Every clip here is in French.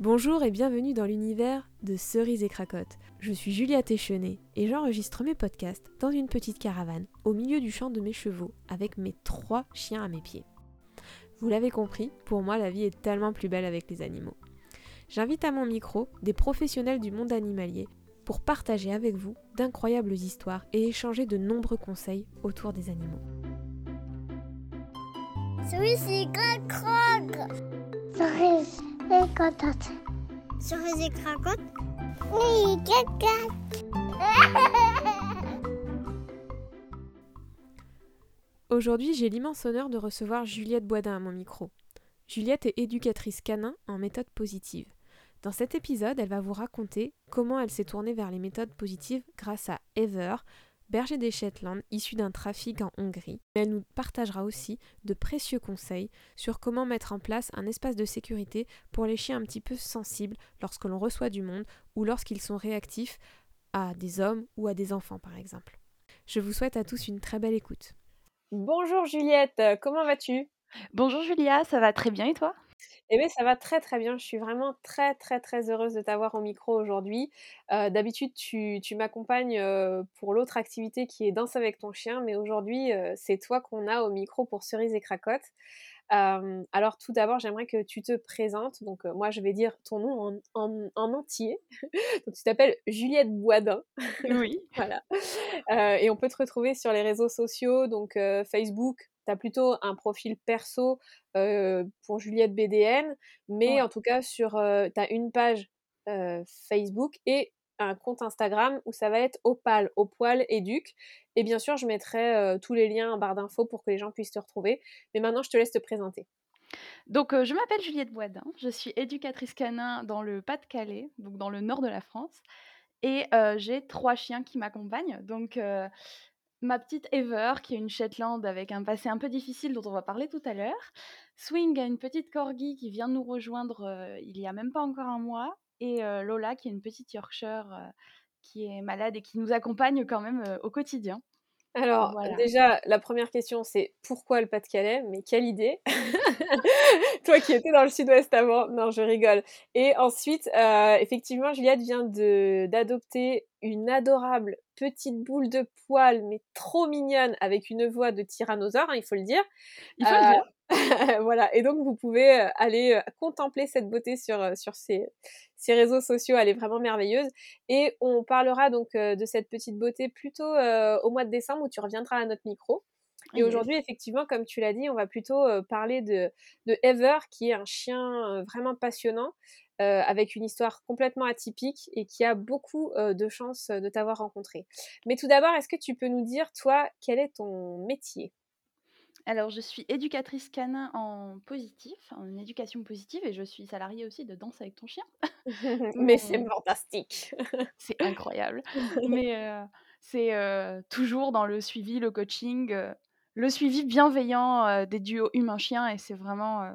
Bonjour et bienvenue dans l'univers de Cerise et Cracotte. Je suis Julia Téchenet et j'enregistre mes podcasts dans une petite caravane au milieu du champ de mes chevaux avec mes trois chiens à mes pieds. Vous l'avez compris, pour moi la vie est tellement plus belle avec les animaux. J'invite à mon micro des professionnels du monde animalier pour partager avec vous d'incroyables histoires et échanger de nombreux conseils autour des animaux. Cracotte Cerise et Cracotte Oui, Cracotte Aujourd'hui, j'ai l'immense honneur de recevoir Juliette Boisdin à mon micro. Juliette est éducatrice canin en méthode positive. Dans cet épisode, elle va vous raconter comment elle s'est tournée vers les méthodes positives grâce à Ever, berger des Shetland issu d'un trafic en Hongrie. Elle nous partagera aussi de précieux conseils sur comment mettre en place un espace de sécurité pour les chiens un petit peu sensibles lorsque l'on reçoit du monde ou lorsqu'ils sont réactifs à des hommes ou à des enfants par exemple. Je vous souhaite à tous une très belle écoute. Bonjour Juliette, comment vas-tu? Bonjour Julia, ça va très bien et toi? Eh bien, ça va très très bien. Je suis vraiment très très très heureuse de t'avoir au micro aujourd'hui. Euh, d'habitude, tu, tu m'accompagnes euh, pour l'autre activité qui est Danse avec ton chien, mais aujourd'hui, euh, c'est toi qu'on a au micro pour Cerise et Cracotte. alors tout d'abord, j'aimerais que tu te présentes. Donc moi, je vais dire ton nom en, en, entier. donc tu t'appelles Juliette Boisdin. Oui. voilà. et on peut te retrouver sur les réseaux sociaux, donc Facebook, tu as plutôt un profil perso pour Juliette BDN, mais en tout cas, sur, tu as une page Facebook et un compte Instagram où ça va être Opal, au poil éduc. Et bien sûr, je mettrai tous les liens en barre d'infos pour que les gens puissent te retrouver. Mais maintenant, je te laisse te présenter. Donc, je m'appelle Juliette Boisdin, je suis éducatrice canin dans le Pas-de-Calais, donc dans le nord de la France. Et j'ai trois chiens qui m'accompagnent. Donc, ma petite Ever, qui est une Shetland avec un passé un peu difficile dont on va parler tout à l'heure. Swing a une petite Corgi qui vient nous rejoindre euh, il y a même pas encore un mois. Et euh, Lola qui est une petite Yorkshire euh, qui est malade et qui nous accompagne quand même au quotidien. Alors, déjà, la première question, c'est pourquoi le Pas-de-Calais Mais quelle idée Toi qui étais dans le sud-ouest avant. Non, je rigole. Et ensuite, effectivement, Juliette vient d'adopter une adorable petite boule de poils, mais trop mignonne, avec une voix de tyrannosaure, hein, il faut le dire. Il faut le dire. voilà, et donc vous pouvez euh, aller euh, contempler cette beauté sur, euh, sur ces, ces réseaux sociaux, elle est vraiment merveilleuse. Et on parlera donc de cette petite beauté plutôt au mois de décembre où tu reviendras à notre micro. Et aujourd'hui, effectivement, comme tu l'as dit, on va plutôt parler de, de Ever, qui est un chien vraiment passionnant, avec une histoire complètement atypique et qui a beaucoup de chance de t'avoir rencontré. Mais tout d'abord, est-ce que tu peux nous dire, toi, quel est ton métier? Alors, je suis éducatrice canin en positif, en éducation positive, et je suis salariée aussi de Danse avec ton chien. Mais c'est fantastique. c'est incroyable. Mais c'est toujours dans le suivi, le coaching, le suivi bienveillant des duos humain-chien, et c'est vraiment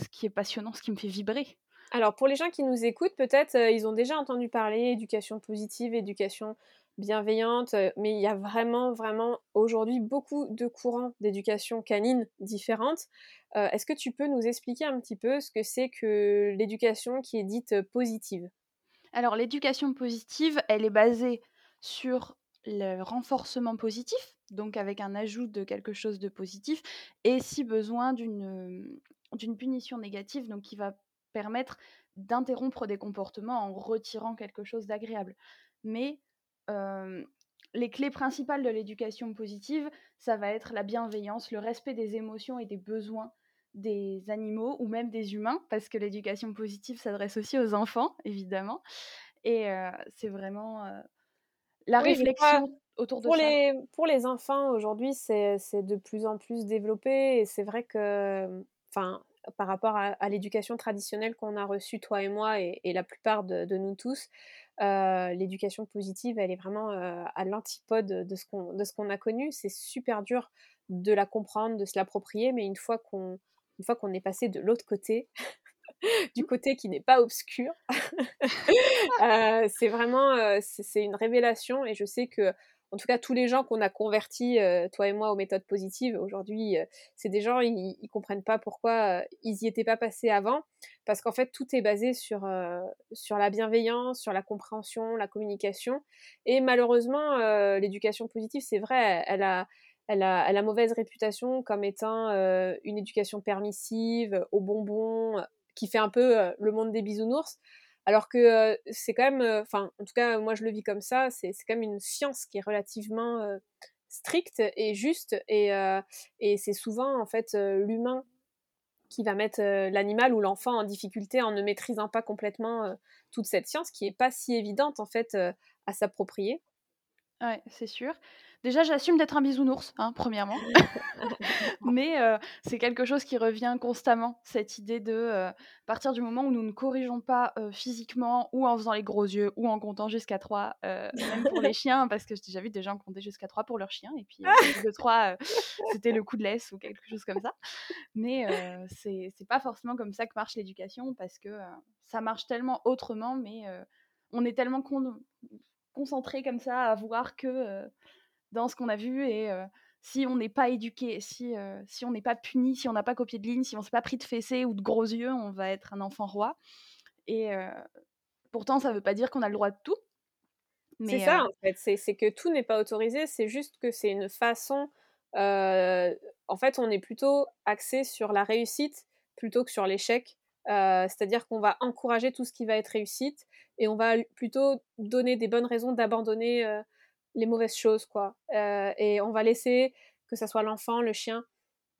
ce qui est passionnant, ce qui me fait vibrer. Alors, pour les gens qui nous écoutent, peut-être ils ont déjà entendu parler éducation positive, éducation bienveillante, mais il y a vraiment, vraiment aujourd'hui beaucoup de courants d'éducation canine différentes. Est-ce que tu peux nous expliquer un petit peu ce que c'est que l'éducation qui est dite positive? Alors l'éducation positive, elle est basée sur le renforcement positif, donc avec un ajout de quelque chose de positif, et si besoin d'une punition négative, donc qui va permettre d'interrompre des comportements en retirant quelque chose d'agréable. Mais les clés principales de l'éducation positive, ça va être la bienveillance, le respect des émotions et des besoins des animaux ou même des humains, parce que l'éducation positive s'adresse aussi aux enfants, évidemment. Et c'est vraiment la réflexion autour de pour ça. Les, pour les enfants, aujourd'hui, c'est de plus en plus développé. Et c'est vrai que, enfin, par rapport à, l'éducation traditionnelle qu'on a reçue, toi et moi, et, la plupart de, de nous tous, euh, l'éducation positive, elle est vraiment euh, à l'antipode de ce qu'on a connu. C'est super dur de la comprendre, de se l'approprier, mais une fois qu'on qu'on est passé de l'autre côté, du côté qui n'est pas obscur, euh, c'est vraiment c'est une révélation. Et je sais que en tout cas tous les gens qu'on a convertis, euh, toi et moi, aux méthodes positives, aujourd'hui, c'est des gens, ils, ils comprennent pas pourquoi ils y étaient pas passés avant, parce qu'en fait tout est basé sur, sur la bienveillance, sur la compréhension, la communication, et malheureusement l'éducation positive, c'est vrai, elle a elle a, elle mauvaise réputation comme étant une éducation permissive, au bonbon, qui fait un peu le monde des bisounours. Alors que c'est quand même, enfin, en tout cas, moi je le vis comme ça, c'est quand même une science qui est relativement stricte et juste, et, et c'est souvent en fait l'humain qui va mettre l'animal ou l'enfant en difficulté en ne maîtrisant pas complètement toute cette science qui n'est pas si évidente en fait à s'approprier. Ouais, c'est sûr. Déjà, j'assume d'être un bisounours, hein, premièrement. Mais c'est quelque chose qui revient constamment, cette idée de, à partir du moment où nous ne corrigeons pas physiquement, ou en faisant les gros yeux, ou en comptant jusqu'à 3, même pour les chiens, parce que j'ai déjà vu des gens compter jusqu'à 3 pour leurs chiens, et puis de 3, c'était le coup de laisse ou quelque chose comme ça. Mais c'est pas forcément comme ça que marche l'éducation, parce que ça marche tellement autrement, mais on est tellement concentré comme ça à voir que dans ce qu'on a vu et si on n'est pas éduqué, si, si on n'est pas puni, si on n'a pas copié de ligne, si on s'est pas pris de fessées ou de gros yeux, on va être un enfant roi. Et pourtant, ça ne veut pas dire qu'on a le droit de tout. C'est ça, en fait. C'est que tout n'est pas autorisé, c'est juste que c'est une façon. en fait, on est plutôt axé sur la réussite plutôt que sur l'échec. C'est-à-dire qu'on va encourager tout ce qui va être réussite et on va plutôt donner des bonnes raisons d'abandonner les mauvaises choses, quoi. Euh, et on va laisser que ce soit l'enfant, le chien,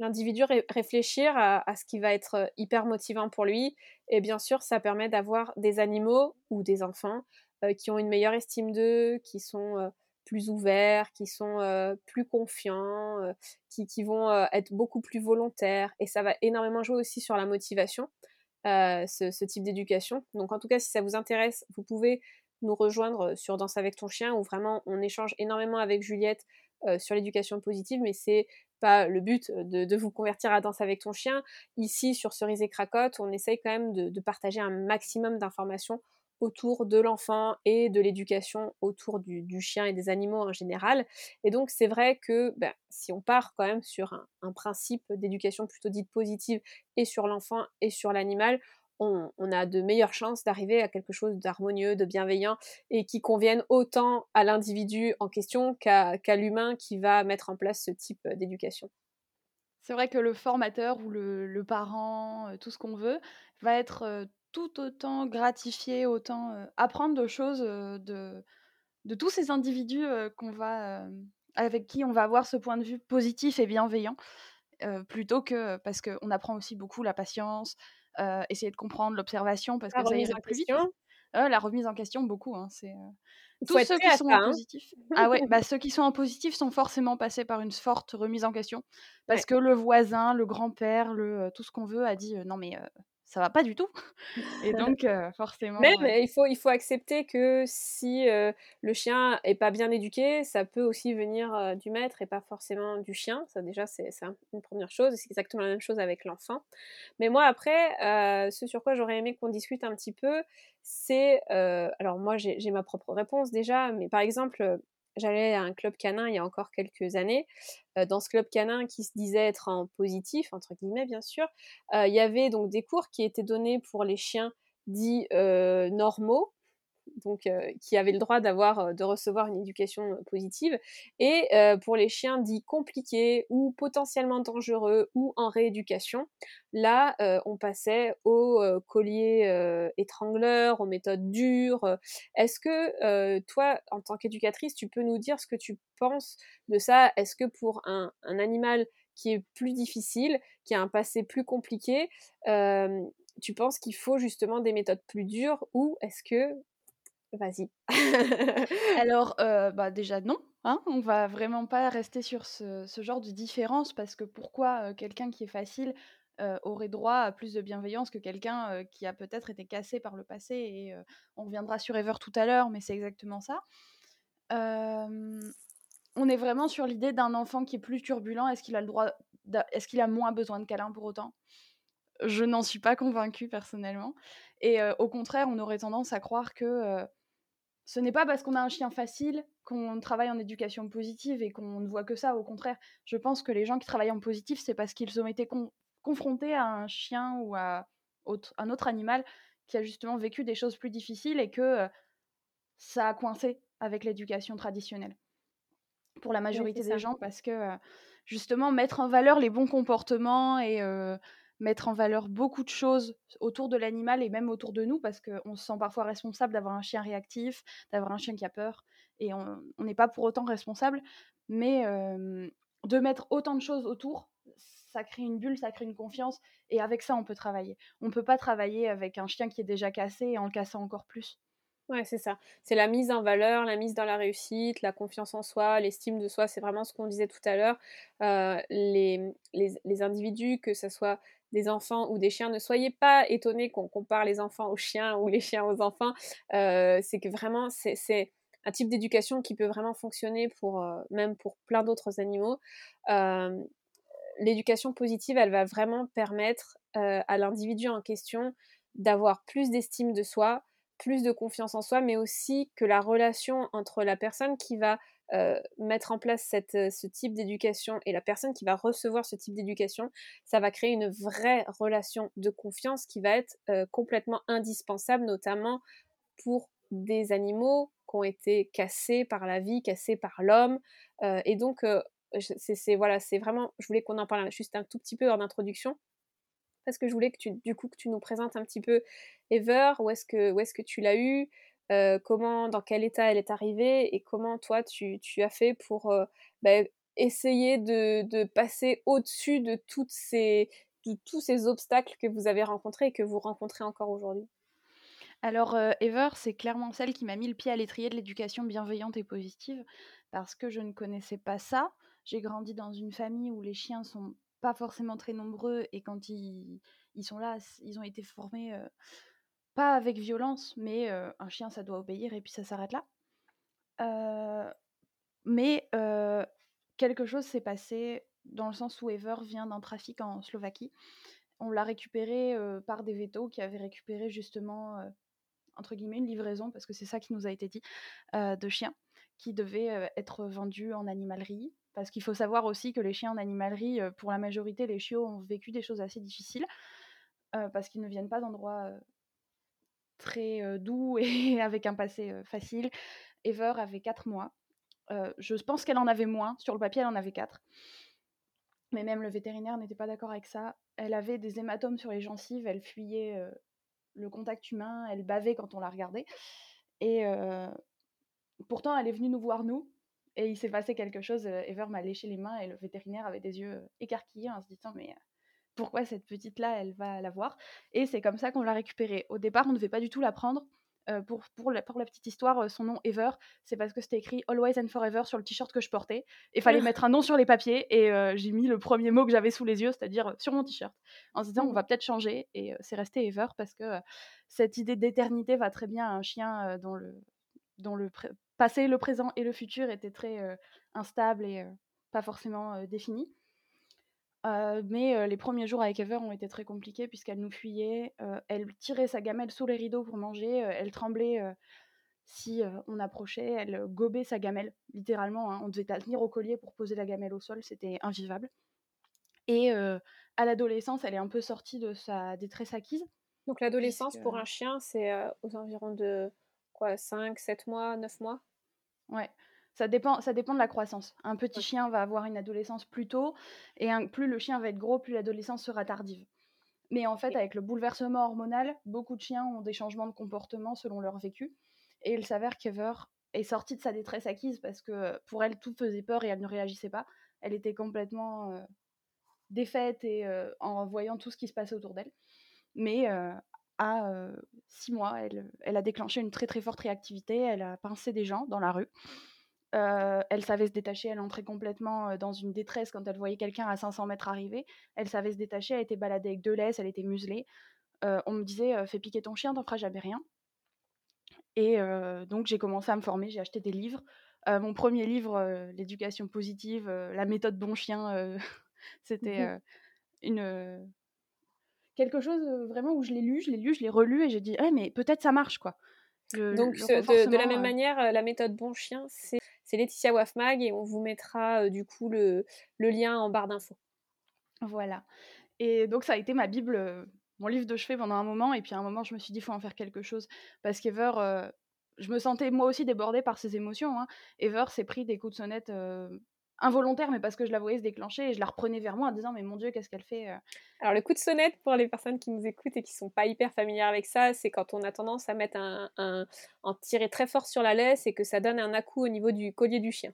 l'individu réfléchir à, ce qui va être euh, hyper motivant pour lui. Et bien sûr, ça permet d'avoir des animaux ou des enfants euh, qui ont une meilleure estime d'eux, qui sont plus ouverts, qui sont plus confiants, qui, vont être beaucoup plus volontaires. Et ça va énormément jouer aussi sur la motivation, ce, type d'éducation. Donc en tout cas, si ça vous intéresse, vous pouvez nous rejoindre sur Danse avec ton chien, où vraiment on échange énormément avec Juliette sur l'éducation positive, mais c'est pas le but de, vous convertir à Danse avec ton chien. Ici, sur Cerise et Cracotte, on essaye quand même de, partager un maximum d'informations autour de l'enfant et de l'éducation autour du, chien et des animaux en général. Et donc c'est vrai que ben, si on part quand même sur un principe d'éducation plutôt dite positive et sur l'enfant et sur l'animal, on, a de meilleures chances d'arriver à quelque chose d'harmonieux, de bienveillant et qui convienne autant à l'individu en question qu'à l'humain qui va mettre en place ce type euh, d'éducation. C'est vrai que le formateur ou le, parent, euh, tout ce qu'on veut, va être euh, tout autant gratifié, autant apprendre de choses de, tous ces individus qu'on va, avec qui on va avoir ce point de vue positif et bienveillant. plutôt que parce qu'on apprend aussi beaucoup la patience, euh, essayer de comprendre l'observation parce que ça irait plus vite. Euh, la remise en question, beaucoup. Hein, c'est tous ceux qui sont en hein. positif. ah ouais, bah, ceux qui sont en positif sont forcément passés par une forte remise en question parce que le voisin, le grand-père, le tout ce qu'on veut a dit non mais ça va pas du tout. Et donc, forcément. Même, il, faut, il faut accepter que si le chien est pas bien éduqué, ça peut aussi venir du maître et pas forcément du chien. Ça, déjà, c'est une première chose. C'est exactement la même chose avec l'enfant. Mais moi, après, ce sur quoi j'aurais aimé qu'on discute un petit peu, c'est. alors, moi, j'ai ma propre réponse déjà, mais par exemple, j'allais à un club canin il y a encore quelques années. Dans ce club canin qui se disait être en positif, entre guillemets bien sûr, il y avait donc des cours qui étaient donnés pour les chiens dits normaux, donc euh, qui avaient le droit d'avoir, euh, de recevoir une éducation euh, positive, et pour les chiens dits compliqués ou potentiellement dangereux ou en rééducation, là on passait aux colliers étrangleurs, aux méthodes dures. Est-ce que toi, en tant qu'éducatrice, tu peux nous dire ce que tu penses de ça? Est-ce que pour un, animal qui est plus difficile, qui a un passé plus compliqué, tu penses qu'il faut justement des méthodes plus dures ou est-ce que Alors, euh, bah déjà non, hein, on va vraiment pas rester sur ce, genre de différence parce que pourquoi quelqu'un qui est facile aurait droit à plus de bienveillance que quelqu'un qui a peut-être été cassé par le passé et on reviendra sur Ever tout à l'heure, mais c'est exactement ça. on est vraiment sur l'idée d'un enfant qui est plus turbulent. Est-ce qu'il a le droit, est-ce qu'il a moins besoin de câlins pour autant? Je n'en suis pas convaincue personnellement. Et au contraire, on aurait tendance à croire que ce n'est pas parce qu'on a un chien facile qu'on travaille en éducation positive et qu'on ne voit que ça. Au contraire, je pense que les gens qui travaillent en positif, c'est parce qu'ils ont été confrontés à un chien ou à un autre animal qui a justement vécu des choses plus difficiles et que euh, ça a coincé avec l'éducation traditionnelle. Pour la majorité des gens, parce que euh, justement, mettre en valeur les bons comportements et euh, mettre en valeur beaucoup de choses autour de l'animal et même autour de nous, parce qu'on se sent parfois responsable d'avoir un chien réactif, d'avoir un chien qui a peur, et on n'est pas pour autant responsable, mais de mettre autant de choses autour, ça crée une bulle, ça crée une confiance, et avec ça, on peut travailler. On ne peut pas travailler avec un chien qui est déjà cassé et en le cassant encore plus. Ouais, c'est ça. C'est la mise en valeur, la mise dans la réussite, la confiance en soi, l'estime de soi. C'est vraiment ce qu'on disait tout à l'heure. les, les, individus, que ce soit des enfants ou des chiens, ne soyez pas étonnés qu'on compare les enfants aux chiens ou les chiens aux enfants. c'est que vraiment, c'est un type d'éducation qui peut vraiment fonctionner pour même pour plein d'autres animaux. L'éducation positive, elle va vraiment permettre à l'individu en question d'avoir plus d'estime de soi, plus de confiance en soi, mais aussi que la relation entre la personne qui va euh, mettre en place euh, ce type d'éducation et la personne qui va recevoir ce type d'éducation, ça va créer une vraie relation de confiance qui va être euh, complètement indispensable, notamment pour des animaux qui ont été cassés par la vie, cassés par l'homme. et donc, c'est voilà, c'est vraiment, je voulais qu'on en parle juste un tout petit peu en introduction parce que je voulais que tu, du coup, que tu nous présentes un petit peu Ever, où est-ce que, où est-ce que tu l'as eu, euh, comment, dans quel état elle est arrivée et comment toi tu, as fait pour euh, bah, essayer de, passer au-dessus de, tous ces obstacles que vous avez rencontrés et que vous rencontrez encore aujourd'hui? Alors, euh, Ever, c'est clairement celle qui m'a mis le pied à l'étrier de l'éducation bienveillante et positive, parce que je ne connaissais pas ça. J'ai grandi dans une famille où les chiens sont pas forcément très nombreux et quand ils, ils sont là, ils ont été formés euh, pas avec violence, mais un chien ça doit obéir et puis ça s'arrête là. Mais quelque chose s'est passé dans le sens où Ever vient d'un trafic en Slovaquie. On l'a récupéré par des vétos qui avaient récupéré justement entre guillemets une livraison parce que c'est ça qui nous a été dit de chiens qui devaient être vendus en animalerie parce qu'il faut savoir aussi que les chiens en animalerie, pour la majorité, les chiots ont vécu des choses assez difficiles, parce qu'ils ne viennent pas d'endroits très doux et avec un passé facile. Ever avait 4 mois. je pense qu'elle en avait moins. Sur le papier, elle en avait 4. Mais même le vétérinaire n'était pas d'accord avec ça. Elle avait des hématomes sur les gencives, elle fuyait le contact humain, elle bavait quand on la regardait. Et pourtant, elle est venue nous voir, nous, et il s'est passé quelque chose, Ever m'a léché les mains et le vétérinaire avait des yeux écarquillés en se disant mais pourquoi cette petite-là, elle va la voir Et c'est comme ça qu'on l'a récupérée. Au départ, on ne devait pas du tout la prendre. pour, pour, la, pour la petite histoire, son nom Ever, c'est parce que c'était écrit Always and Forever sur le t-shirt que je portais. Et fallait mettre un nom sur les papiers. Et j'ai mis le premier mot que j'avais sous les yeux, c'est-à-dire sur mon t-shirt. En se disant, on mmh. va peut-être changer. Et c'est resté Ever parce que cette idée d'éternité va très bien à un chien dont le, dont le passé, le présent et le futur étaient très euh, instables et euh, pas forcément euh, mais les premiers jours avec Ever ont été très compliqués puisqu'elle nous fuyait, elle tirait sa gamelle sous les rideaux pour manger, elle tremblait si on approchait, elle gobait sa gamelle, littéralement. Hein. on devait tenir au collier pour poser la gamelle au sol, c'était invivable. Et à l'adolescence, elle est un peu sortie de sa détresse acquise. Donc l'adolescence pour un chien, c'est aux environs de quoi, 5, 7 mois, 9 mois? Ouais. Ça dépend, ça dépend de la croissance. Un petit chien va avoir une adolescence plus tôt, et plus le chien va être gros, plus l'adolescence sera tardive. Mais en fait, avec le bouleversement hormonal, beaucoup de chiens ont des changements de comportement selon leur vécu. Et il s'avère qu'Ever est sortie de sa détresse acquise parce que pour elle, tout faisait peur et elle ne réagissait pas. Elle était complètement euh, défaite et euh, en voyant tout ce qui se passait autour d'elle. Mais euh, à six mois, elle, a déclenché une très très forte réactivité. Elle a pincé des gens dans la rue. Elle savait se détacher, elle entrait complètement dans une détresse quand elle voyait quelqu'un à 500 mètres arriver. Elle savait se détacher, elle était baladée avec deux laisses, elle était muselée. on me disait fais piquer ton chien, t'en feras jamais rien. Et donc j'ai commencé à me former, j'ai acheté des livres. mon premier livre, l'éducation positive, la méthode bon chien, c'était mmh une quelque chose vraiment où je l'ai lu, je l'ai lu, je l'ai relu et j'ai dit, «Eh, mais peut-être ça marche quoi. Donc, de, la même manière, la méthode Bon Chien, c'est Laetitia Wafmag et on vous mettra du coup le, lien en barre d'infos. Voilà. Et donc, ça a été ma Bible, mon livre de chevet pendant un moment. Et puis, à un moment, je me suis dit, il faut en faire quelque chose. Parce qu'Ever, je me sentais moi aussi débordée par ses émotions. Hein. Ever s'est pris des coups de sonnette involontaire, mais parce que je la voyais se déclencher et je la reprenais vers moi en disant mais mon Dieu qu'est-ce qu'elle fait euh? Alors le coup de sonnette pour les personnes qui nous écoutent et qui sont pas hyper familières avec ça, c'est quand on a tendance à mettre un, un, tirer très fort sur la laisse et que ça donne un à-coup au niveau du collier du chien.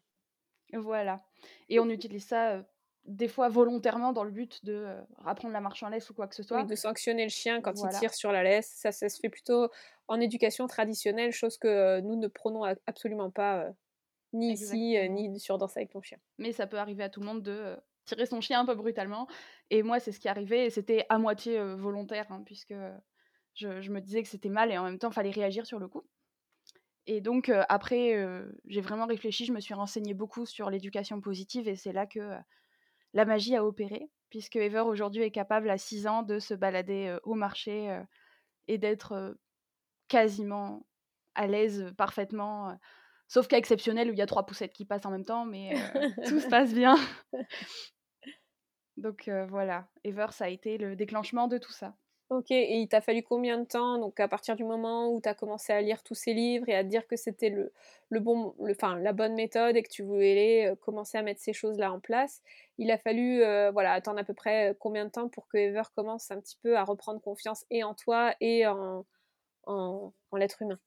Voilà. Et on utilise ça euh, des fois volontairement dans le but de euh, apprendre la marche en laisse ou quoi que ce soit. de sanctionner le chien quand il tire sur la laisse. Ça, ça se fait plutôt en éducation traditionnelle, chose que nous ne prenons absolument pas ni ici, ni sur Danse avec ton chien. Mais ça peut arriver à tout le monde de tirer son chien un peu brutalement. Et moi, c'est ce qui arrivait, et c'était à moitié volontaire, hein, puisque je, me disais que c'était mal, et en même temps, il fallait réagir sur le coup. Et donc, après, j'ai vraiment réfléchi, je me suis renseignée beaucoup sur l'éducation positive, et c'est là que la magie a opéré, puisque Ever aujourd'hui est capable à 6 ans de se balader au marché et d'être quasiment à l'aise parfaitement Sauf cas exceptionnel où il y a trois poussettes qui passent en même temps, mais euh, tout se passe bien. Donc euh, voilà, Ever, ça a été le déclenchement de tout ça. Ok, et il t'a fallu combien de temps Donc à partir du moment où tu as commencé à lire tous ces livres et à dire que c'était le, le bon, le, la bonne méthode et que tu voulais euh, commencer à mettre ces choses-là en place, il a fallu voilà, attendre à peu près combien de temps pour que Ever commence un petit peu à reprendre confiance et en toi et en, en, en l'être humain?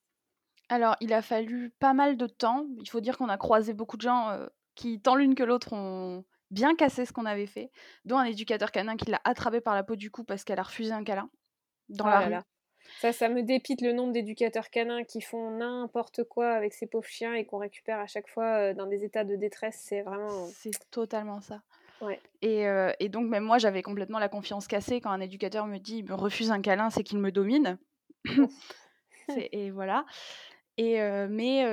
Alors, il a fallu pas mal de temps. Il faut dire qu'on a croisé beaucoup de gens qui, tant l'une que l'autre, ont bien cassé ce qu'on avait fait, dont un éducateur canin qui l'a attrapé par la peau du cou parce qu'elle a refusé un câlin dans la oh rue. Ça, ça me dépite le nombre d'éducateurs canins qui font n'importe quoi avec ces pauvres chiens et qu'on récupère à chaque fois dans des états de détresse. C'est vraiment. C'est totalement ça. Ouais. Et, donc, même moi, j'avais complètement la confiance cassée quand un éducateur me dit me refuse un câlin, c'est qu'il me domine. et voilà. Et mais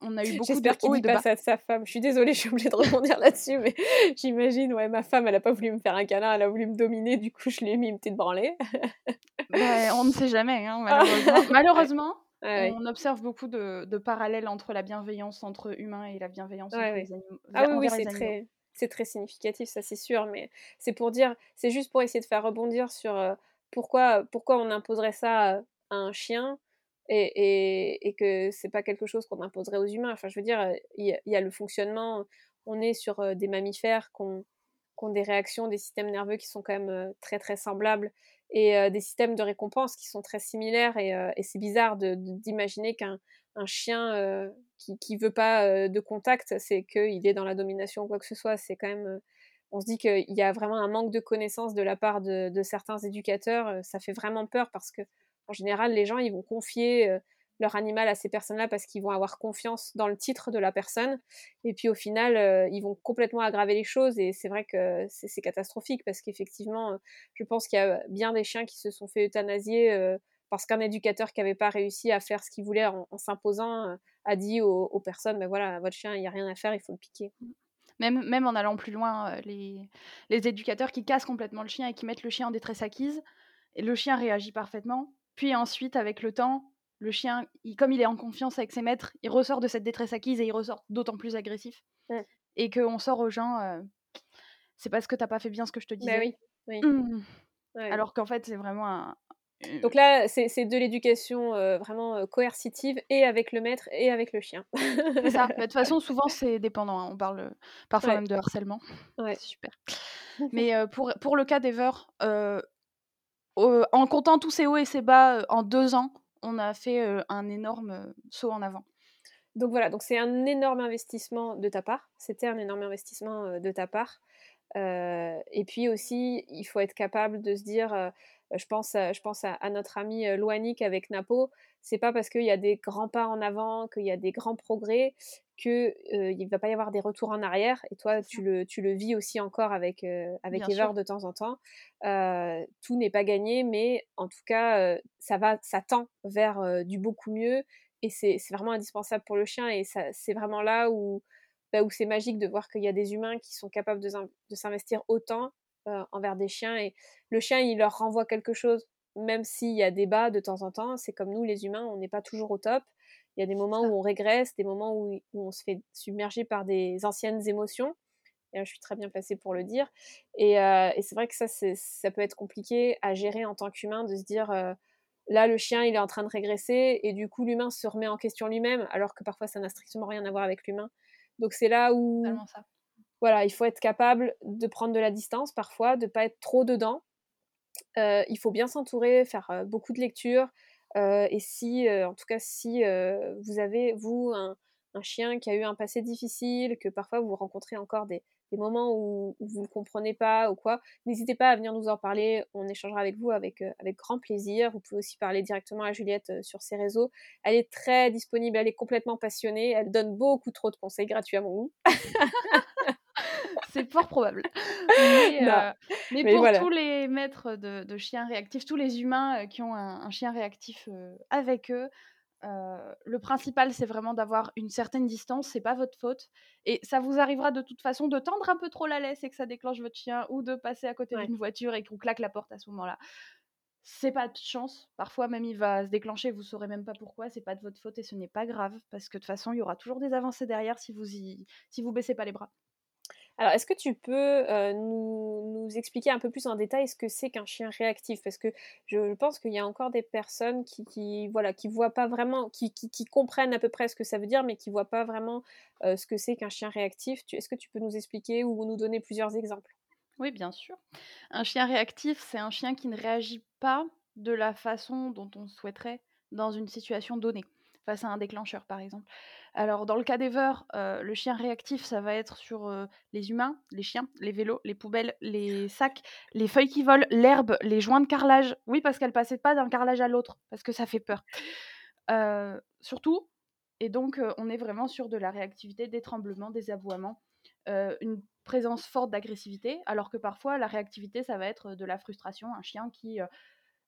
on a eu beaucoup J'espère qu'il dit pas ça de sa femme. Je suis désolée, je suis obligée de rebondir là-dessus, mais j'imagine, ouais, ma femme, elle a pas voulu me faire un câlin, elle a voulu me dominer, du coup, je lui ai mis une petite branlée. bah, on ne sait jamais, hein, malheureusement. malheureusement on observe beaucoup de, de, parallèles entre la bienveillance entre humains et la bienveillance entre les animaux. Ah oui, oui c'est très, c'est très significatif, ça c'est sûr, mais c'est pour dire, c'est juste pour essayer de faire rebondir sur pourquoi, pourquoi on imposerait ça à un chien et, et, et que c'est pas quelque chose qu'on imposerait aux humains. Enfin, je veux dire, il y, a le fonctionnement, on est sur des mammifères qui ont, des réactions, des systèmes nerveux qui sont quand même très très semblables et des systèmes de récompense qui sont très similaires et, c'est bizarre d'imaginer qu'un un chien qui, qui veut pas de contact, c'est qu'il est dans la domination ou quoi que ce soit. C'est quand même on se dit qu'il y a vraiment un manque de connaissances de la part de certains éducateurs. Ça fait vraiment peur parce que en général, les gens, ils vont confier euh, leur animal à ces personnes-là parce qu'ils vont avoir confiance dans le titre de la personne. Et puis au final, euh, ils vont complètement aggraver les choses. Et c'est vrai que c'est catastrophique parce qu'effectivement, euh, je pense qu'il y a bien des chiens qui se sont fait euthanasier parce qu'un éducateur qui n'avait pas réussi à faire ce qu'il voulait en, s'imposant a dit aux, personnes, ben voilà, votre chien, il n'y a rien à faire, il faut le piquer. Même, même en allant plus loin, les, les éducateurs qui cassent complètement le chien et qui mettent le chien en détresse acquise, le chien réagit parfaitement, puis ensuite, avec le temps, le chien, comme il est en confiance avec ses maîtres, il ressort de cette détresse acquise et il ressort d'autant plus agressif. Et qu'on sort aux gens, euh, c'est parce que t'as pas fait bien ce que je te bah disais. oui. Mmh. Alors qu'en fait, c'est vraiment un. Donc là, c'est de l'éducation euh, vraiment euh, coercitive et avec le maître et avec le chien. c'est ça. De toute façon, souvent, c'est dépendant. Hein. On parle parfois même de harcèlement. Ouais. C'est super. Mais pour, pour le cas d'Ever, en comptant tous ces hauts et ces bas en deux ans, on a fait un énorme saut en avant. Donc voilà, c'est un énorme investissement de ta part. C'était un énorme investissement de ta part. et puis aussi, il faut être capable de se dire, je pense, je pense à, notre ami Loanic avec Napo, c'est pas parce qu'il y a des grands pas en avant, qu'il y a des grands progrès, qu'il ne va pas y avoir des retours en arrière. Et toi, tu le, tu le vis aussi encore avec, avec Ever de temps en temps. tout n'est pas gagné, mais en tout cas, ça, va, ça tend vers du beaucoup mieux. Et c'est vraiment indispensable pour le chien. Et c'est vraiment là où, bah, où c'est magique de voir qu'il y a des humains qui sont capables de, de s'investir autant envers des chiens. Et le chien, il leur renvoie quelque chose même s'il y a débat de temps en temps, c'est comme nous les humains, on n'est pas toujours au top. Il y a des moments où on régresse, des moments où, on se fait submerger par des anciennes émotions. Et je suis très bien placée pour le dire. Et, euh, c'est vrai que ça, ça peut être compliqué à gérer en tant qu'humain, de se dire, euh, là, le chien, il est en train de régresser, et du coup, l'humain se remet en question lui-même, alors que parfois, ça n'a strictement rien à voir avec l'humain. Donc c'est là où... Ça. Voilà, il faut être capable de prendre de la distance parfois, de ne pas être trop dedans. Euh, il faut bien s'entourer, faire beaucoup de lectures, et si, en tout cas, si vous avez, vous, un, chien qui a eu un passé difficile, que parfois vous rencontrez encore des, moments où, vous ne comprenez pas ou quoi, n'hésitez pas à venir nous en parler. On échangera avec vous avec, grand plaisir. Vous pouvez aussi parler directement à Juliette sur ses réseaux. Elle est très disponible, elle est complètement passionnée. Elle donne beaucoup trop de conseils gratuits à mon c'est fort probable. Mais, euh, pour tous les maîtres de, chiens réactifs, tous les humains euh, qui ont un, chien réactif euh, avec eux, le principal, c'est vraiment d'avoir une certaine distance, c'est pas votre faute. Et ça vous arrivera de toute façon de tendre un peu trop la laisse et que ça déclenche votre chien, ou de passer à côté d'une voiture et qu'on claque la porte à ce moment-là. C'est pas de chance. Parfois même il va se déclencher, vous saurez même pas pourquoi. C'est pas de votre faute et ce n'est pas grave parce que de toute façon il y aura toujours des avancées derrière si vous y... si vous baissez pas les bras. Alors, est-ce que tu peux nous, expliquer un peu plus en détail ce que c'est qu'un chien réactif? Parce que je pense qu'il y a encore des personnes qui, voilà, qui voient pas vraiment, qui, comprennent à peu près ce que ça veut dire, mais qui voient pas vraiment ce que c'est qu'un chien réactif. Est-ce que tu peux nous expliquer ou nous donner plusieurs exemples? Oui, bien sûr. Un chien réactif, c'est un chien qui ne réagit pas de la façon dont on souhaiterait dans une situation donnée, face à un déclencheur par exemple. Alors, dans le cas d'Ever, euh, le chien réactif, ça va être sur euh, les humains, les chiens, les vélos, les poubelles, les sacs, les feuilles qui volent, l'herbe, les joints de carrelage. Oui, parce qu'elle passait pas d'un carrelage à l'autre, parce que ça fait peur. Euh, surtout, et donc on est vraiment sur de la réactivité, des tremblements, des aboiements, une présence forte d'agressivité, alors que parfois la réactivité, ça va être de la frustration, un chien qui...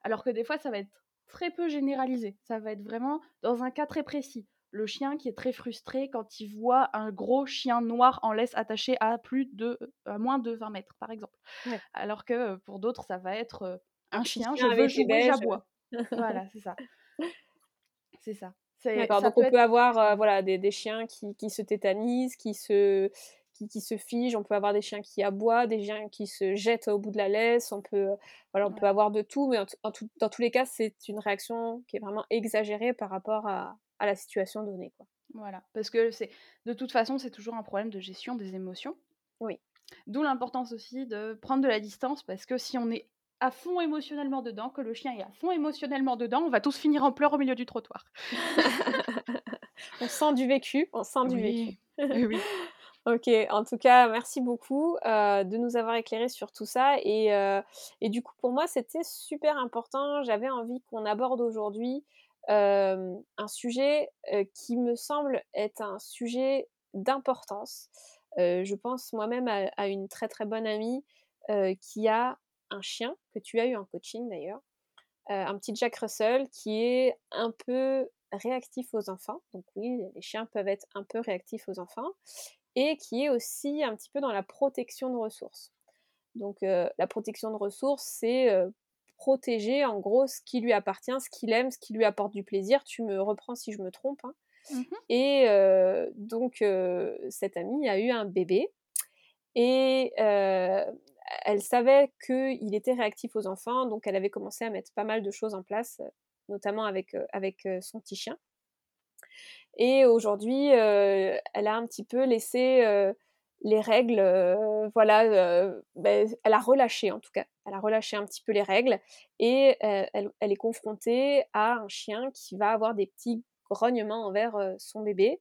alors que des fois, ça va être très peu généralisé, ça va être vraiment dans un cas très précis le chien qui est très frustré quand il voit un gros chien noir en laisse attaché à plus de à moins de 20 mètres par exemple. Alors que pour d'autres ça va être un, chien, je veux jouer, j'aboie. voilà, c'est ça. C'est ça. D'accord, donc on peut avoir voilà, des, des chiens qui, qui, se tétanisent, qui se, qui, qui, se figent, on peut avoir des chiens qui aboient, des chiens qui se jettent au bout de la laisse, on peut, voilà, on peut avoir de tout, mais dans tous les cas, c'est une réaction qui est vraiment exagérée par rapport à, à la situation donnée. Quoi. Voilà, parce que c'est de toute façon, c'est toujours un problème de gestion des émotions. Oui. D'où l'importance aussi de prendre de la distance, parce que si on est à fond émotionnellement dedans, que le chien est à fond émotionnellement dedans, on va tous finir en pleurs au milieu du trottoir. on sent du vécu, on sent du vécu. oui. Ok, en tout cas, merci beaucoup euh, de nous avoir éclairé sur tout ça. Et, euh, et du coup, pour moi, c'était super important. J'avais envie qu'on aborde aujourd'hui un sujet qui me semble être un sujet d'importance. je pense moi-même à, une très très bonne amie qui a un chien, que tu as eu en coaching d'ailleurs, un petit Jack Russell qui est un peu réactif aux enfants. Donc oui, les chiens peuvent être un peu réactifs aux enfants. Et qui est aussi un petit peu dans la protection de ressources. Donc la protection de ressources, c'est protéger en gros ce qui lui appartient, ce qu'il aime, ce qui lui apporte du plaisir. Tu me reprends si je me trompe. Hein. Mmh et euh, donc euh, cette amie a eu un bébé et euh, elle savait qu'il était réactif aux enfants, donc elle avait commencé à mettre pas mal de choses en place, notamment avec, avec son petit chien. Et aujourd'hui, elle a un petit peu laissé les règles, euh, voilà, euh, ben, elle a relâché en tout cas, elle a relâché un petit peu les règles et euh, elle, est confrontée à un chien qui va avoir des petits grognements envers son bébé.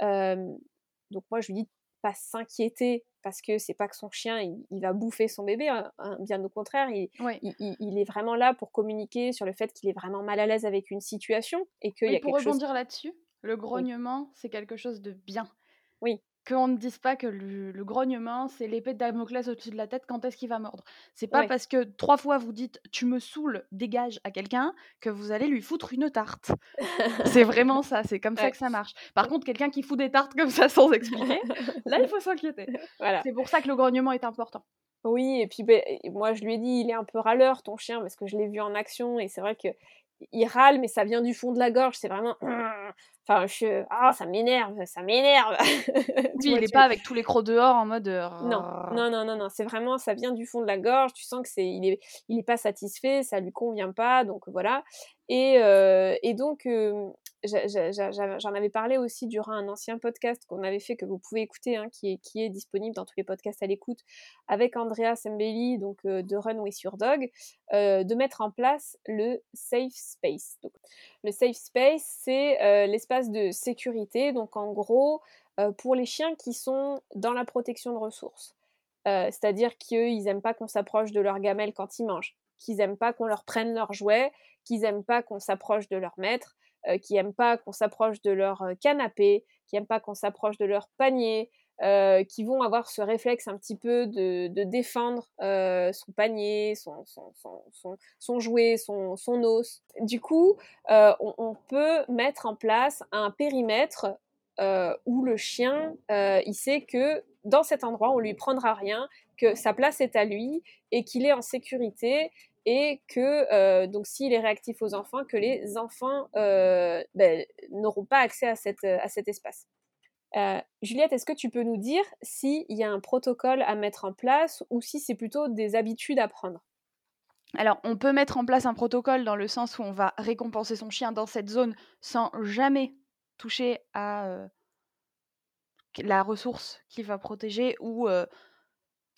donc moi je lui dis pas s'inquiéter parce que c'est pas que son chien il, va bouffer son bébé, hein, hein, bien au contraire, il, il, est vraiment là pour communiquer sur le fait qu'il est vraiment mal à l'aise avec une situation et qu'il y a pour rebondir là-dessus, le grognement c'est quelque chose de bien. Oui qu'on ne dise pas que le, grognement, c'est l'épée de Damoclès au-dessus de la tête quand est-ce qu'il va mordre? C'est pas parce que trois fois vous dites tu me saoules, dégage à quelqu'un que vous allez lui foutre une tarte. c'est vraiment ça, c'est comme ça que ça marche. Par contre, quelqu'un qui fout des tartes comme ça sans expliquer, là il faut s'inquiéter. Voilà. C'est pour ça que le grognement est important. Oui, et puis ben, moi je lui ai dit, il est un peu râleur ton chien parce que je l'ai vu en action et c'est vrai que il râle mais ça vient du fond de la gorge, c'est vraiment enfin je ah ça m'énerve, ça m'énerve. Oui, il est pas avec tous les crocs dehors en mode non, non, non, non, non, c'est vraiment ça vient du fond de la gorge, tu sens que c'est il est il est pas satisfait, ça lui convient pas donc voilà. Et, euh, et donc j'en avais parlé aussi durant un ancien podcast qu'on avait fait, que vous pouvez écouter, hein, qui, est, disponible dans tous les podcasts à l'écoute, avec Andrea Sembelli, donc euh, de Run With Your Dog, euh, de mettre en place le Safe Space. Donc, le Safe Space, c'est euh, l'espace de sécurité, donc en gros, pour les chiens qui sont dans la protection de ressources. C'est-à-dire qu'ils n'aiment pas qu'on s'approche de leur gamelle quand ils mangent, qu'ils n'aiment pas qu'on leur prenne leurs jouets, qu'ils n'aiment pas qu'on s'approche de leur maître, euh, qui n'aiment pas qu'on s'approche de leur euh, canapé, qui n'aiment pas qu'on s'approche de leur panier, euh, qui vont avoir ce réflexe un petit peu de, défendre son panier, son, jouet, son, os. Du coup, on, peut mettre en place un périmètre où le chien, il sait que dans cet endroit, on lui prendra rien, que sa place est à lui et qu'il est en sécurité et que euh, donc s'il est réactif aux enfants, que les enfants euh, ben, n'auront pas accès à, à cet espace. Euh, Juliette, est-ce que tu peux nous dire s'il y a un protocole à mettre en place ou si c'est plutôt des habitudes à prendre? Alors, on peut mettre en place un protocole dans le sens où on va récompenser son chien dans cette zone sans jamais toucher à la ressource qu'il va protéger ou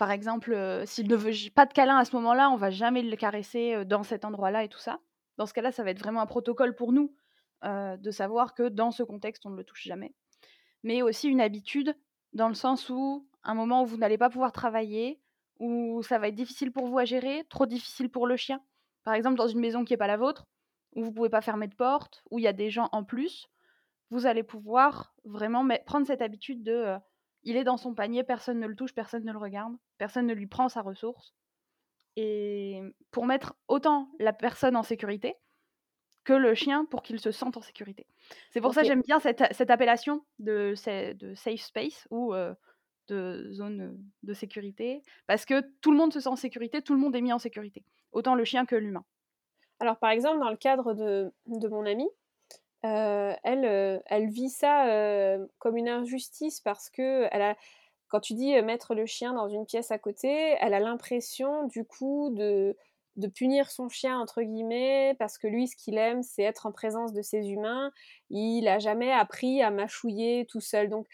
par exemple, s'il ne veut pas de câlin à ce moment-là, on va jamais le caresser dans cet endroit-là et tout ça. Dans ce cas-là, ça va être vraiment un protocole pour nous de savoir que dans ce contexte, on ne le touche jamais. Mais aussi une habitude dans le sens où un moment où vous n'allez pas pouvoir travailler, où ça va être difficile pour vous à gérer, trop difficile pour le chien. Par exemple, dans une maison qui n'est pas la vôtre, où vous ne pouvez pas fermer de porte, où il y a des gens en plus, vous allez pouvoir vraiment prendre cette habitude de il est dans son panier, personne ne le touche, personne ne le regarde, personne ne lui prend sa ressource. Et pour mettre autant la personne en sécurité que le chien pour qu'il se sente en sécurité. C'est pour ça que j'aime bien cette, appellation de, de, safe space ou de zone de sécurité, parce que tout le monde se sent en sécurité, tout le monde est mis en sécurité, autant le chien que l'humain. Alors par exemple, dans le cadre de, de mon ami, elle, elle vit ça comme une injustice parce que elle a, quand tu dis mettre le chien dans une pièce à côté, elle a l'impression du coup de, de punir son chien entre guillemets parce que lui ce qu'il aime c'est être en présence de ses humains. Il a jamais appris à mâchouiller tout seul. Donc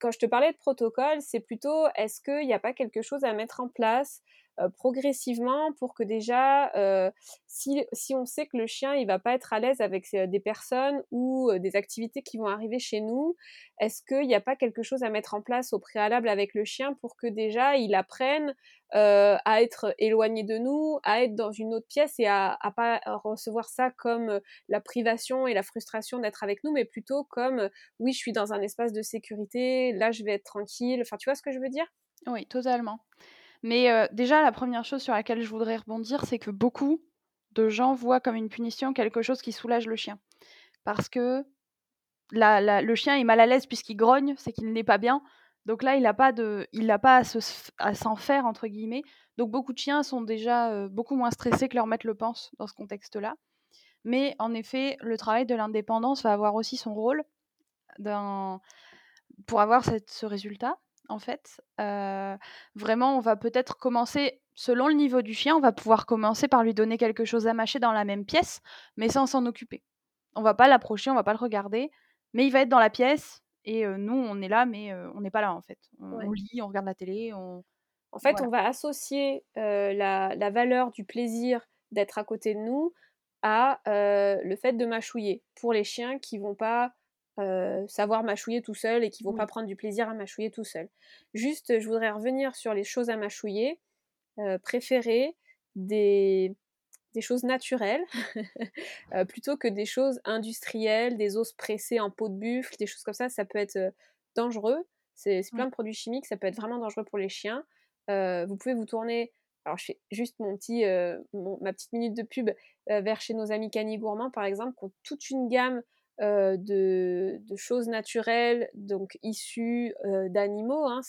quand je te parlais de protocole c'est plutôt est-ce qu'il n'y a pas quelque chose à mettre en place? euh, progressivement pour que déjà, euh, si, si, on sait que le chien il va pas être à l'aise avec euh, des personnes ou des activités qui vont arriver chez nous, est-ce qu'il n'y a pas quelque chose à mettre en place au préalable avec le chien pour que déjà il apprenne à être éloigné de nous, à être dans une autre pièce et à, à pas recevoir ça comme la privation et la frustration d'être avec nous, mais plutôt comme oui, je suis dans un espace de sécurité, là je vais être tranquille. Enfin, tu vois ce que je veux dire? Oui, totalement. Mais déjà, la première chose sur laquelle je voudrais rebondir, c'est que beaucoup de gens voient comme une punition quelque chose qui soulage le chien. Parce que le chien est mal à l'aise puisqu'il grogne, c'est qu'il n'est pas bien. Donc là, il n'a pas, de, il pas à, s'en faire, entre guillemets. Donc beaucoup de chiens sont déjà beaucoup moins stressés que leur maître le pense dans ce contexte-là. Mais en effet, le travail de l'indépendance va avoir aussi son rôle pour avoir ce résultat en fait. vraiment, on va peut-être commencer, selon le niveau du chien, on va pouvoir commencer par lui donner quelque chose à mâcher dans la même pièce, mais sans s'en occuper. On va pas l'approcher, on va pas le regarder, mais il va être dans la pièce et nous, on est là, mais on n'est pas là en fait. On, lit, on regarde la télé, on... En fait, on va associer la, la, valeur du plaisir d'être à côté de nous à le fait de mâchouiller. Pour les chiens qui vont pas euh, savoir mâchouiller tout seul et qui vont pas prendre du plaisir à mâchouiller tout seul. Juste, je voudrais revenir sur les choses à mâchouiller. Euh, préférer des, des choses naturelles euh, plutôt que des choses industrielles, des os pressés en peau de buffle, des choses comme ça, ça peut être dangereux. C'est plein de produits chimiques, ça peut être vraiment dangereux pour les chiens. vous pouvez vous tourner alors je fais juste mon petit, ma petite minute de pub vers chez nos amis Cani Gourmands par exemple, qui ont toute une gamme euh, de, choses naturelles, donc issues euh, d'animaux. Hein,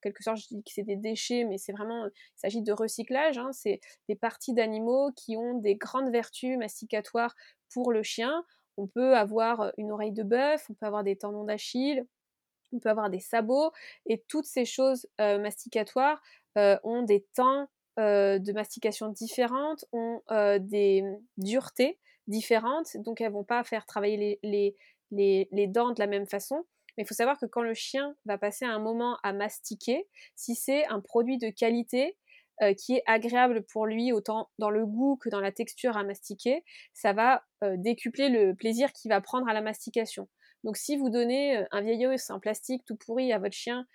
quelque sorte, je dis que c'est des déchets, mais c'est vraiment, il s'agit de recyclage. Hein. c'est des parties d'animaux qui ont des grandes vertus masticatoires pour le chien. On peut avoir une oreille de bœuf, on peut avoir des tendons d'Achille, on peut avoir des sabots, et toutes ces choses masticatoires ont des temps de mastication différentes, ont des duretés différentes, donc elles vont pas faire travailler les, dents de la même façon. Mais il faut savoir que quand le chien va passer un moment à mastiquer, si c'est un produit de qualité qui est agréable pour lui, autant dans le goût que dans la texture à mastiquer, ça va décupler le plaisir qu'il va prendre à la mastication. Donc si vous donnez un vieil os en plastique tout pourri à votre chien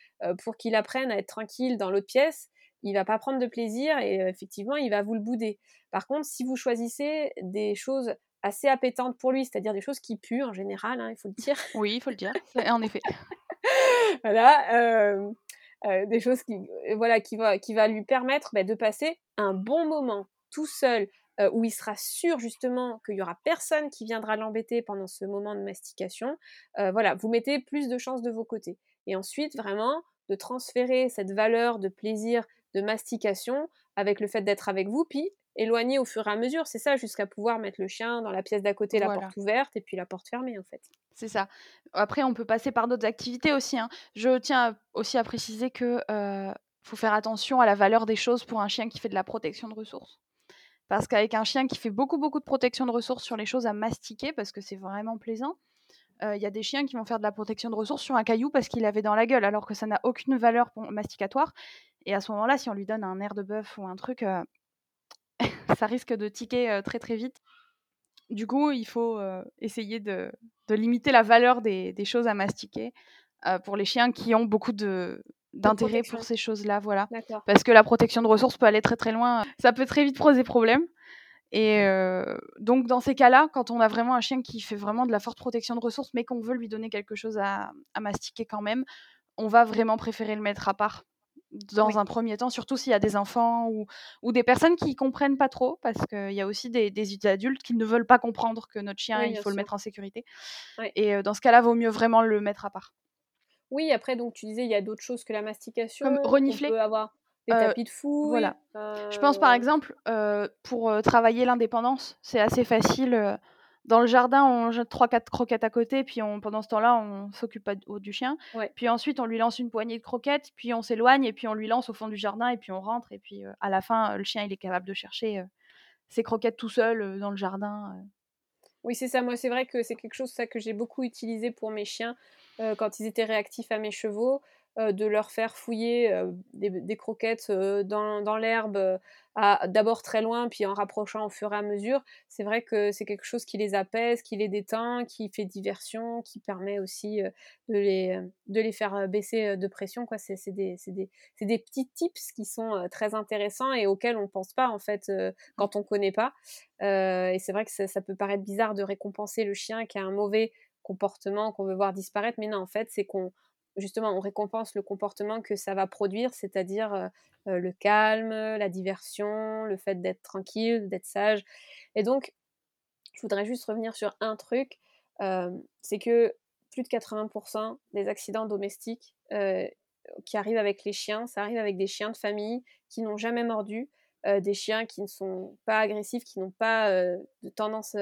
pour qu'il apprenne à être tranquille dans l'autre pièce, il va pas prendre de plaisir et effectivement il va vous le bouder. Par contre, si vous choisissez des choses assez appétentes pour lui, c'est-à-dire des choses qui puent en général, hein, il faut le dire. Oui, il faut le dire, en effet. voilà, des choses qui, voilà, qui va, qui va lui permettre bah, de passer un bon moment tout seul où il sera sûr justement qu'il y aura personne qui viendra l'embêter pendant ce moment de mastication. voilà, vous mettez plus de chances de vos côtés. Et ensuite, vraiment, de transférer cette valeur de plaisir de mastication avec le fait d'être avec vous, puis éloigner au fur et à mesure. C'est ça, jusqu'à pouvoir mettre le chien dans la pièce d'à côté, la porte ouverte et puis la porte fermée, en fait. C'est ça. Après, on peut passer par d'autres activités aussi. Hein. Je tiens aussi à préciser que faut faire attention à la valeur des choses pour un chien qui fait de la protection de ressources. Parce qu'avec un chien qui fait beaucoup, beaucoup de protection de ressources sur les choses à mastiquer, parce que c'est vraiment plaisant, il y a des chiens qui vont faire de la protection de ressources sur un caillou parce qu'il avait dans la gueule, alors que ça n'a aucune valeur masticatoire. Et à ce moment-là, si on lui donne un air de bœuf ou un truc, ça risque de tiquer très très vite. Du coup, il faut essayer de, limiter la valeur des, choses à mastiquer pour les chiens qui ont beaucoup de, d'intérêt pour ces choses-là, voilà. Parce que la protection de ressources peut aller très très loin. Ça peut très vite poser problème. Et donc dans ces cas-là, quand on a vraiment un chien qui fait vraiment de la forte protection de ressources, mais qu'on veut lui donner quelque chose à, mastiquer quand même, on va vraiment préférer le mettre à part dans un premier temps, surtout s'il y a des enfants ou, des personnes qui comprennent pas trop, parce qu'il y a aussi des, adultes qui ne veulent pas comprendre que notre chien, il faut le mettre en sécurité. Et dans ce cas-là, vaut mieux vraiment le mettre à part. Oui, après, donc tu disais, il y a d'autres choses que la mastication. Comme renifler. On peut avoir des tapis de fou. Voilà. Je pense par exemple, pour travailler l'indépendance, c'est assez facile. Dans le jardin, on jette 3-4 croquettes à côté, puis on, pendant ce temps-là, on s'occupe pas du chien. Puis ensuite, on lui lance une poignée de croquettes, puis on s'éloigne, et puis on lui lance au fond du jardin, et puis on rentre. Et puis à la fin, le chien, il est capable de chercher ses croquettes tout seul dans le jardin. Oui, c'est ça. Moi, c'est vrai que c'est quelque chose ça, que j'ai beaucoup utilisé pour mes chiens quand ils étaient réactifs à mes chevaux. Euh, de leur faire fouiller euh, des, croquettes euh, dans, l'herbe, d'abord très loin, puis en rapprochant au fur et à mesure. C'est vrai que c'est quelque chose qui les apaise, qui les détend, qui fait diversion, qui permet aussi de, les, de les faire baisser de pression. Quoi. C'est, des, des, petits tips qui sont très intéressants et auxquels on ne pense pas en fait quand on ne connaît pas. et c'est vrai que ça, ça peut paraître bizarre de récompenser le chien qui a un mauvais comportement qu'on veut voir disparaître, mais non, en fait, c'est qu'on justement, on récompense le comportement que ça va produire, c'est-à-dire euh, euh, le calme, la diversion, le fait d'être tranquille, d'être sage. Et donc, je voudrais juste revenir sur un truc, euh, c'est que plus de 80% des accidents domestiques qui arrivent avec les chiens, ça arrive avec des chiens de famille qui n'ont jamais mordu, des chiens qui ne sont pas agressifs, qui n'ont pas de tendance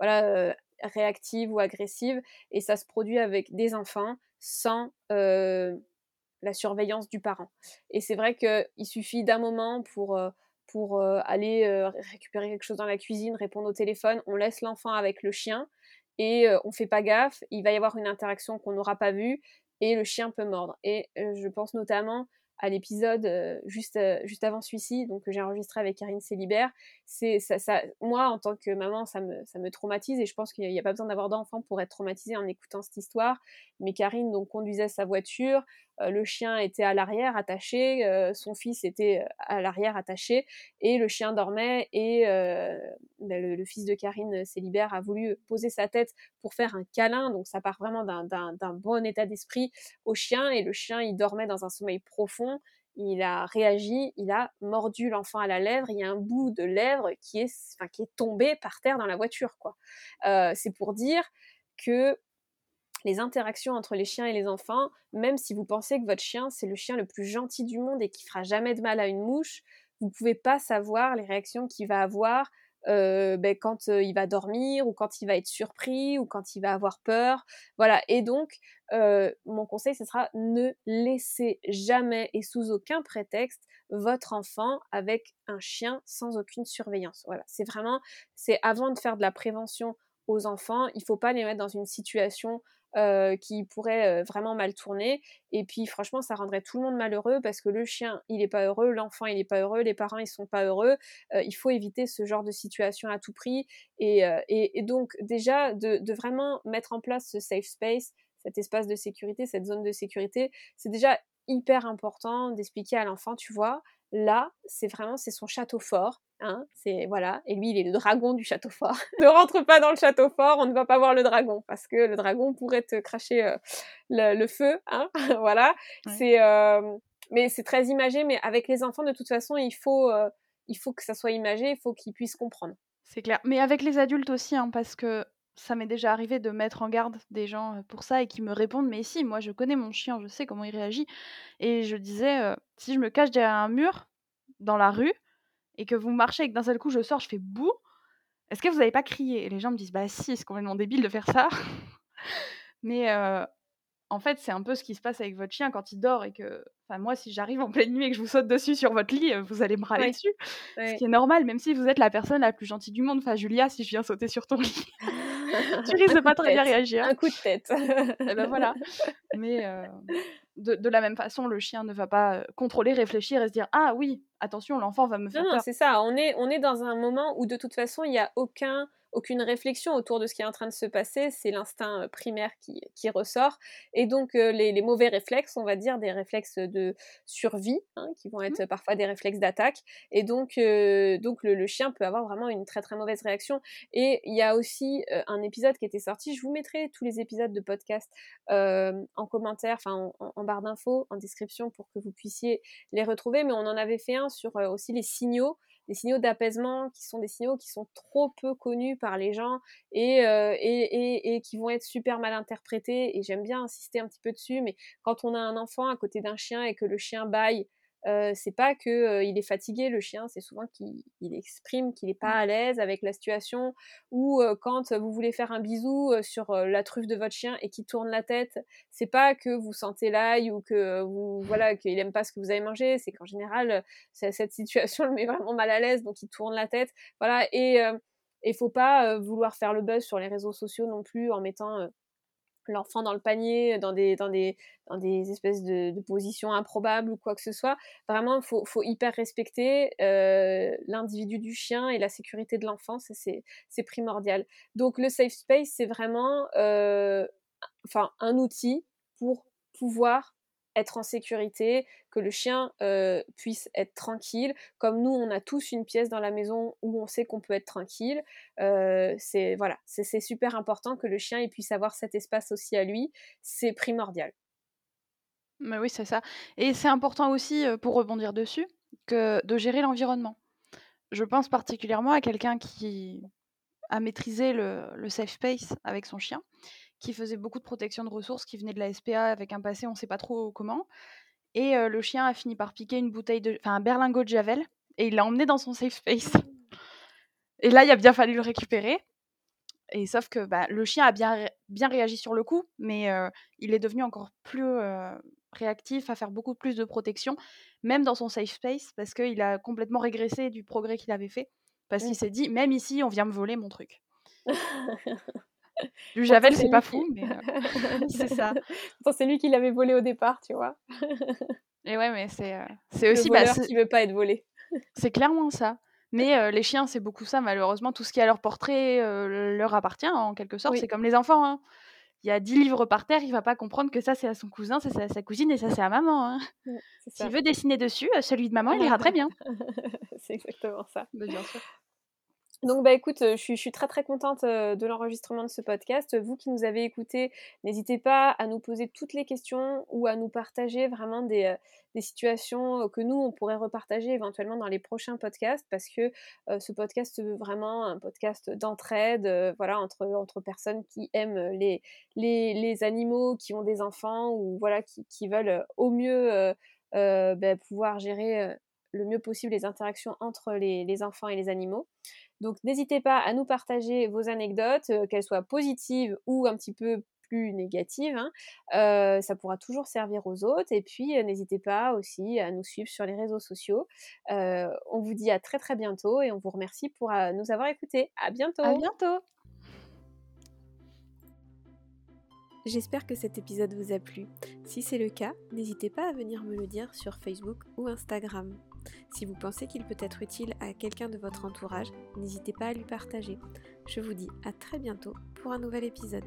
réactive ou agressive, et ça se produit avec des enfants sans la surveillance du parent. Et c'est vrai qu'il suffit d'un moment pour, aller récupérer quelque chose dans la cuisine, répondre au téléphone, on laisse l'enfant avec le chien et on fait pas gaffe, il va y avoir une interaction qu'on n'aura pas vue et le chien peut mordre. Et je pense notamment à l'épisode juste, juste avant celui-ci, donc que j'ai enregistré avec Karine Célibert. C'est ça, ça, moi, en tant que maman, ça me, ça me traumatise et je pense qu'il n'y a, pas besoin d'avoir d'enfant pour être traumatisé en écoutant cette histoire. Mais Karine donc conduisait sa voiture, euh, le chien était à l'arrière attaché, euh, son fils était euh, à l'arrière attaché, et le chien dormait, et ben, le, fils de Karine Célibert a voulu poser sa tête pour faire un câlin, donc ça part vraiment d'un bon état d'esprit au chien, et le chien il dormait dans un sommeil profond, il a réagi, il a mordu l'enfant à la lèvre, il y a un bout de lèvre qui est, qui est tombé par terre dans la voiture. quoi. c'est pour dire que les interactions entre les chiens et les enfants, même si vous pensez que votre chien c'est le chien le plus gentil du monde et qui fera jamais de mal à une mouche, vous pouvez pas savoir les réactions qu'il va avoir euh, ben, quand euh, il va dormir ou quand il va être surpris ou quand il va avoir peur. Voilà. Et donc, euh, mon conseil, ce sera ne laissez jamais et sous aucun prétexte votre enfant avec un chien sans aucune surveillance. Voilà. C'est vraiment, c'est avant de faire de la prévention aux enfants, il faut pas les mettre dans une situation euh, qui pourrait euh, vraiment mal tourner. Et puis franchement, ça rendrait tout le monde malheureux parce que le chien, il n'est pas heureux, l'enfant, il n'est pas heureux, les parents, ils sont pas heureux. Euh, il faut éviter ce genre de situation à tout prix. Et, et, donc déjà, de, de, vraiment mettre en place ce safe space, cet espace de sécurité, cette zone de sécurité, c'est déjà hyper important d'expliquer à l'enfant, tu vois, là, c'est vraiment, c'est son château fort. Hein, c'est voilà, et lui il est le dragon du château fort. ne rentre pas dans le château fort, on ne va pas voir le dragon parce que le dragon pourrait te cracher euh, le, feu, hein, voilà. C'est euh, mais c'est très imagé, mais avec les enfants de toute façon il faut euh, il faut que ça soit imagé, il faut qu'ils puissent comprendre. C'est clair, mais avec les adultes aussi, hein, parce que ça m'est déjà arrivé de mettre en garde des gens pour ça et qui me répondent mais si moi je connais mon chien je sais comment il réagit et je disais si je me cache derrière un mur dans la rue et que vous marchez et que d'un seul coup je sors, je fais bouh, est-ce que vous n'avez pas crié? Et les gens me disent bah si, c'est complètement débile de faire ça. Mais en fait, c'est un peu ce qui se passe avec votre chien quand il dort et que, enfin moi, si j'arrive en pleine nuit et que je vous saute dessus sur votre lit, vous allez me râler dessus, ce qui est normal, même si vous êtes la personne la plus gentille du monde. Enfin, Julia, si je viens sauter sur ton lit, tu risques de pas très bien réagir. Un coup de tête. et ben voilà. Mais de, la même façon, le chien ne va pas contrôler, réfléchir et se dire ah oui, attention, l'enfant va me faire non, c'est ça. On est, on est dans un moment où de toute façon, il n'y a aucun aucune réflexion autour de ce qui est en train de se passer, c'est l'instinct euh, primaire qui, qui, ressort. Et donc euh, les, les, mauvais réflexes, on va dire des réflexes de survie, hein, qui vont être mmh. parfois des réflexes d'attaque. Et donc, euh, donc le, le, chien peut avoir vraiment une très très mauvaise réaction. Et il y a aussi un épisode qui était sorti, je vous mettrai tous les épisodes de podcast en commentaire, enfin en, en, barre d'infos, en description pour que vous puissiez les retrouver. Mais on en avait fait un sur aussi les signaux des signaux d'apaisement qui sont des signaux qui sont trop peu connus par les gens et, euh, et, et, et, qui vont être super mal interprétés. Et j'aime bien insister un petit peu dessus, mais quand on a un enfant à côté d'un chien et que le chien baille euh, c'est pas que euh, il est fatigué le chien, c'est souvent qu'il exprime qu'il n'est pas mmh. à l'aise avec la situation ou euh, quand vous voulez faire un bisou sur la truffe de votre chien et qu'il tourne la tête, c'est pas que vous sentez l'ail ou que vous voilà qu'il aime pas ce que vous avez mangé, c'est qu'en général cette situation le met vraiment mal à l'aise donc il tourne la tête, voilà et il faut pas vouloir faire le buzz sur les réseaux sociaux non plus en mettant l'enfant dans le panier, dans des, dans des, dans des espèces de, de positions improbables ou quoi que ce soit. Vraiment, il faut, faut, hyper respecter euh, l'individu du chien et la sécurité de l'enfant, c'est primordial. Donc le safe space, c'est vraiment euh, enfin, un outil pour pouvoir être en sécurité, que le chien euh, puisse être tranquille. Comme nous, on a tous une pièce dans la maison où on sait qu'on peut être tranquille. Euh, c'est voilà, c'est super important que le chien puisse avoir cet espace aussi à lui. C'est primordial. Mais oui, c'est ça. Et c'est important aussi, euh, pour rebondir dessus, que de gérer l'environnement. Je pense particulièrement à quelqu'un qui a maîtrisé le safe space avec son chien qui faisait beaucoup de protection de ressources, qui venait de la SPA avec un passé, on ne sait pas trop comment. Et le chien a fini par piquer une bouteille de, enfin un berlingot de javel, et il l'a emmené dans son safe space. Et là, il a bien fallu le récupérer. Et sauf que bah, le chien a bien, bien réagi sur le coup, mais il est devenu encore plus réactif à faire beaucoup plus de protection, même dans son safe space, parce qu'il a complètement régressé du progrès qu'il avait fait. Parce qu'il s'est dit, même ici, on vient me voler mon truc. Du Javel, c'est pas fou, mais euh, c'est ça. c'est lui qui l'avait volé au départ, tu vois. Et ouais, mais c'est euh, aussi. Le bah, voleur qui veut pas être volé. c'est clairement ça. Mais euh, les chiens, c'est beaucoup ça, malheureusement. Tout ce qui est à leur portrait leur appartient, en quelque sorte. C'est comme les enfants. Hein. Il y a 10 livres par terre, il va pas comprendre que ça, c'est à son cousin, ça, c'est à sa cousine et ça, c'est à maman. Hein. S'il veut dessiner dessus, celui de maman, il ira très bien. c'est exactement ça. Bah, bien sûr. Donc bah écoute, je suis, très très contente de l'enregistrement de ce podcast. Vous qui nous avez écoutés, n'hésitez pas à nous poser toutes les questions ou à nous partager vraiment des, situations que nous, on pourrait repartager éventuellement dans les prochains podcasts parce que ce podcast veut vraiment un podcast d'entraide voilà, entre, entre personnes qui aiment les, les, animaux, qui ont des enfants ou voilà, qui, veulent au mieux bah, pouvoir gérer le mieux possible les interactions entre les enfants et les animaux. Donc n'hésitez pas à nous partager vos anecdotes, euh, qu'elles soient positives ou un petit peu plus négatives. Hein. Euh, ça pourra toujours servir aux autres. Et puis euh, n'hésitez pas aussi à nous suivre sur les réseaux sociaux. on vous dit à très très bientôt et on vous remercie pour nous avoir écoutés. À bientôt. À bientôt. J'espère que cet épisode vous a plu. Si c'est le cas, n'hésitez pas à venir me le dire sur Facebook ou Instagram. Si vous pensez qu'il peut être utile à quelqu'un de votre entourage, n'hésitez pas à lui partager. Je vous dis à très bientôt pour un nouvel épisode.